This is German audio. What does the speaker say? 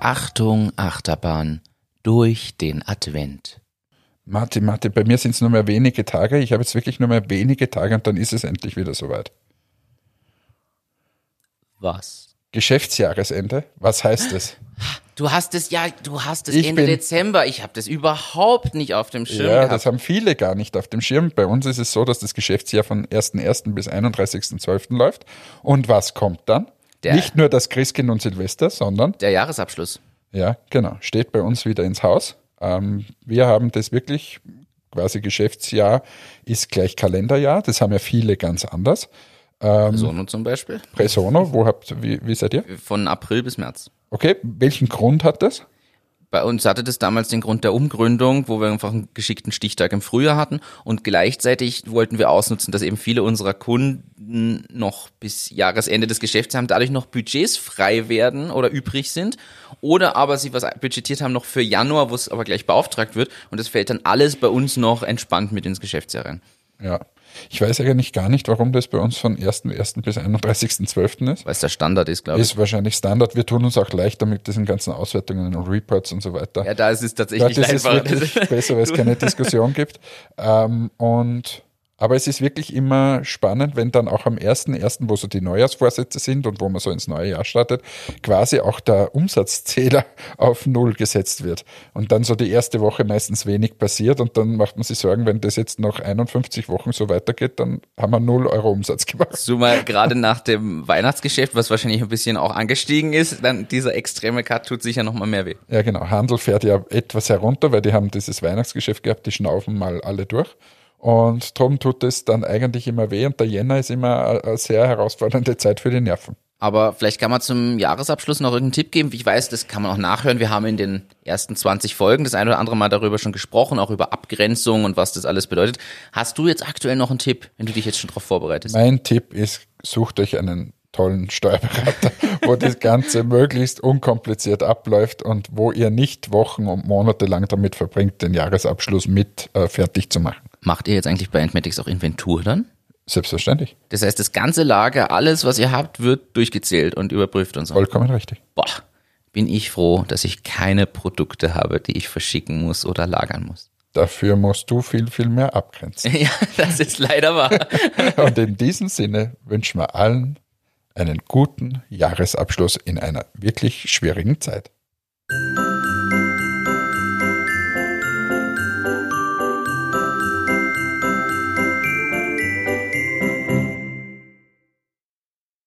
Achtung, Achterbahn, durch den Advent. Martin, Martin, bei mir sind es nur mehr wenige Tage. Ich habe jetzt wirklich nur mehr wenige Tage und dann ist es endlich wieder soweit. Was? Geschäftsjahresende, was heißt das? Du hast es ja, du hast es Ich Ende bin- Dezember. Ich habe das überhaupt nicht auf dem Schirm Ja, gehabt. das haben viele gar nicht auf dem Schirm. Bei uns ist es so, dass das Geschäftsjahr von 1.1. bis 31.12. läuft. Und was kommt dann? Der- Nicht nur das Christkind und Silvester, sondern Der Jahresabschluss. Ja, genau. Steht bei uns wieder ins Haus. Ähm, wir haben das wirklich, quasi Geschäftsjahr ist gleich Kalenderjahr. Das haben ja viele ganz anders. Ähm, Sono zum Beispiel. Presono, wo habt, wie, wie seid ihr? Von April bis März. Okay, welchen Grund hat das? Bei uns hatte das damals den Grund der Umgründung, wo wir einfach einen geschickten Stichtag im Frühjahr hatten. Und gleichzeitig wollten wir ausnutzen, dass eben viele unserer Kunden noch bis Jahresende des Geschäfts haben, dadurch noch Budgets frei werden oder übrig sind. Oder aber sie was budgetiert haben noch für Januar, wo es aber gleich beauftragt wird. Und das fällt dann alles bei uns noch entspannt mit ins Geschäftsjahr rein. Ja. Ich weiß eigentlich gar nicht, warum das bei uns von 1.1. bis 31.12. ist. Weil es der Standard ist, glaube ich. Ist wahrscheinlich Standard. Wir tun uns auch leichter mit diesen ganzen Auswertungen und Reports und so weiter. Ja, da ist es tatsächlich das ist einfach. wirklich besser, weil es keine Diskussion gibt. Ähm, und aber es ist wirklich immer spannend, wenn dann auch am 1.1., wo so die Neujahrsvorsätze sind und wo man so ins neue Jahr startet, quasi auch der Umsatzzähler auf Null gesetzt wird. Und dann so die erste Woche meistens wenig passiert und dann macht man sich Sorgen, wenn das jetzt noch 51 Wochen so weitergeht, dann haben wir null Euro Umsatz gemacht. So mal gerade nach dem Weihnachtsgeschäft, was wahrscheinlich ein bisschen auch angestiegen ist, dann dieser extreme Cut tut sicher noch mal mehr weh. Ja, genau. Handel fährt ja etwas herunter, weil die haben dieses Weihnachtsgeschäft gehabt, die schnaufen mal alle durch. Und drum tut es dann eigentlich immer weh und der Jänner ist immer eine- sehr herausfordernde Zeit für die Nerven. Aber vielleicht kann man zum Jahresabschluss noch irgendeinen Tipp geben. Ich weiß, das kann man auch nachhören. Wir haben in den ersten 20 Folgen das eine oder andere Mal darüber schon gesprochen, auch über Abgrenzung und was das alles bedeutet. Hast du jetzt aktuell noch einen Tipp, wenn du dich jetzt schon darauf vorbereitest? Mein Tipp ist, sucht euch einen tollen Steuerberater, wo das Ganze möglichst unkompliziert abläuft und wo ihr nicht Wochen und Monate lang damit verbringt, den Jahresabschluss mit äh, fertig zu machen. Macht ihr jetzt eigentlich bei Entmatics auch Inventur dann? Selbstverständlich. Das heißt, das ganze Lager, alles, was ihr habt, wird durchgezählt und überprüft und so. Vollkommen richtig. Boah, bin ich froh, dass ich keine Produkte habe, die ich verschicken muss oder lagern muss. Dafür musst du viel, viel mehr abgrenzen. Ja, das ist leider wahr. Und in diesem Sinne wünschen wir allen einen guten Jahresabschluss in einer wirklich schwierigen Zeit.